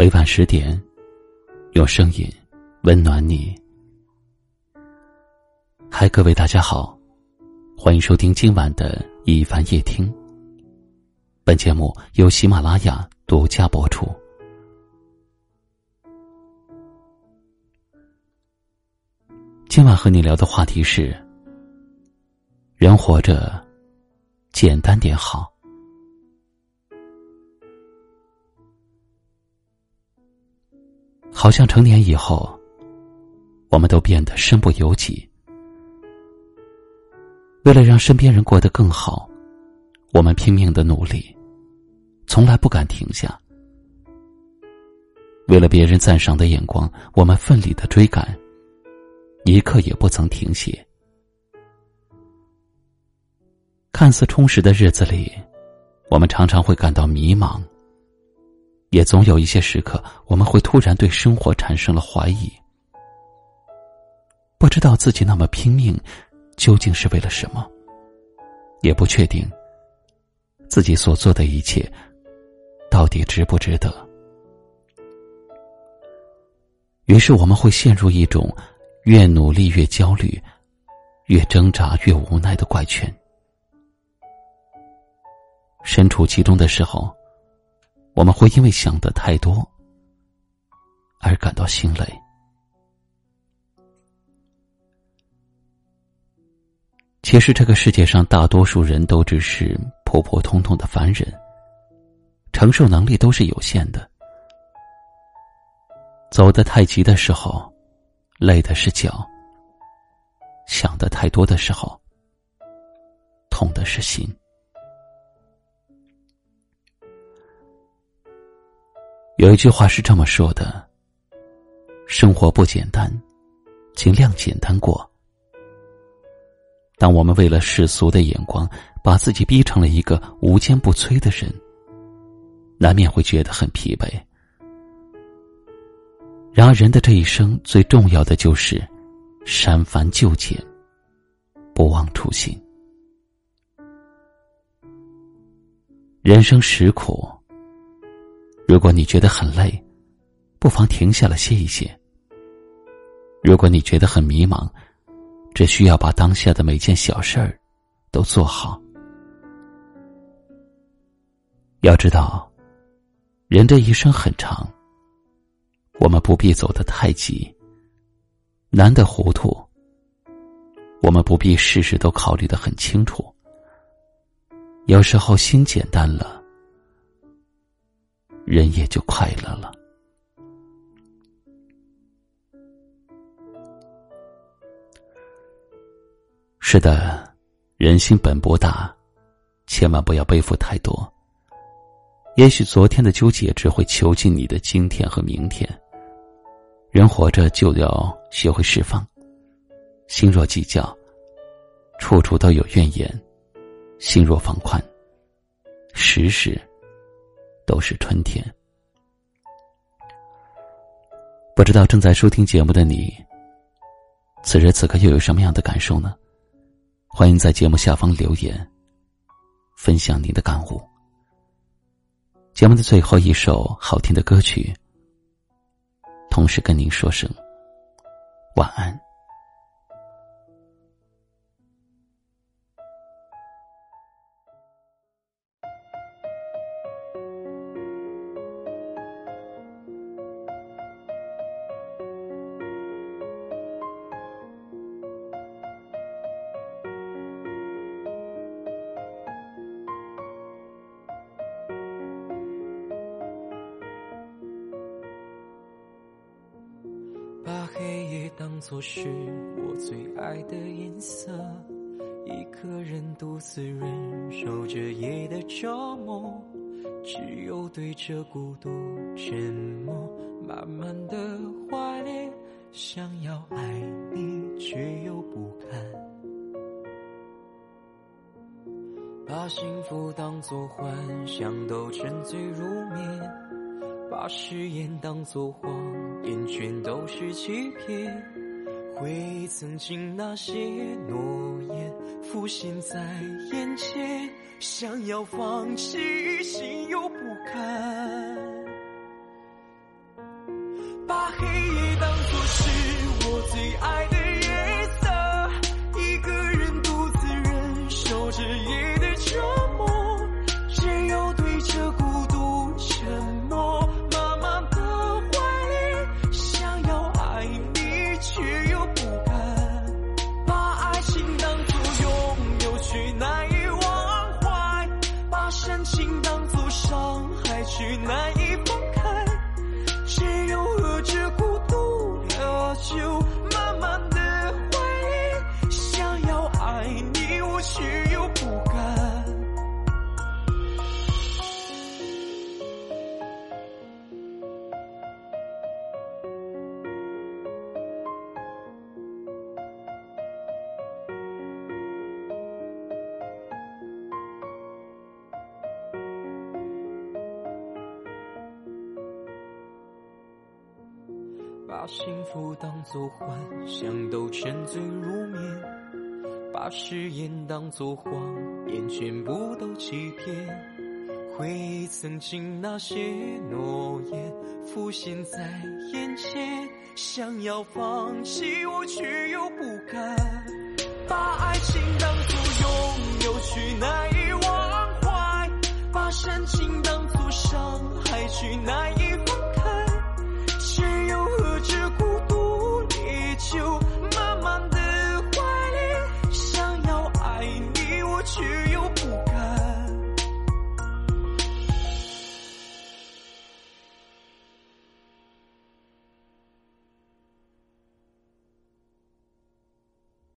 每晚十点，用声音温暖你。嗨，各位大家好，欢迎收听今晚的一凡夜听。本节目由喜马拉雅独家播出。今晚和你聊的话题是：人活着，简单点好。好像成年以后，我们都变得身不由己。为了让身边人过得更好，我们拼命的努力，从来不敢停下。为了别人赞赏的眼光，我们奋力的追赶，一刻也不曾停歇。看似充实的日子里，我们常常会感到迷茫。也总有一些时刻，我们会突然对生活产生了怀疑，不知道自己那么拼命究竟是为了什么，也不确定自己所做的一切到底值不值得。于是，我们会陷入一种越努力越焦虑、越挣扎越无奈的怪圈。身处其中的时候。我们会因为想的太多而感到心累。其实，这个世界上大多数人都只是普普通通的凡人，承受能力都是有限的。走得太急的时候，累的是脚；想的太多的时候，痛的是心。有一句话是这么说的：“生活不简单，尽量简单过。”当我们为了世俗的眼光，把自己逼成了一个无坚不摧的人，难免会觉得很疲惫。然而，人的这一生最重要的就是删繁就简，不忘初心。人生实苦。如果你觉得很累，不妨停下来歇一歇。如果你觉得很迷茫，只需要把当下的每件小事儿都做好。要知道，人这一生很长，我们不必走得太急，难得糊涂。我们不必事事都考虑的很清楚，有时候心简单了。人也就快乐了。是的，人心本不大，千万不要背负太多。也许昨天的纠结只会囚禁你的今天和明天。人活着就要学会释放，心若计较，处处都有怨言；心若放宽，时时。都是春天。不知道正在收听节目的你，此时此刻又有什么样的感受呢？欢迎在节目下方留言，分享你的感悟。节目的最后一首好听的歌曲，同时跟您说声晚安。也当作是我最爱的颜色，一个人独自忍受着夜的折磨，只有对着孤独沉默，慢慢的怀念，想要爱你却又不敢，把幸福当作幻想都沉醉入眠，把誓言当作谎。言全都是欺骗，回忆曾经那些诺言浮现在眼前，想要放弃，心又不甘。把黑夜当作是我最爱的去哪一把幸福当作幻想，都沉醉入眠；把誓言当作谎言，全部都欺骗。回忆曾经那些诺言，浮现在眼前，想要放弃，我却又不敢。把爱情当作拥有，却难以忘怀；把深情当作伤害，却难以。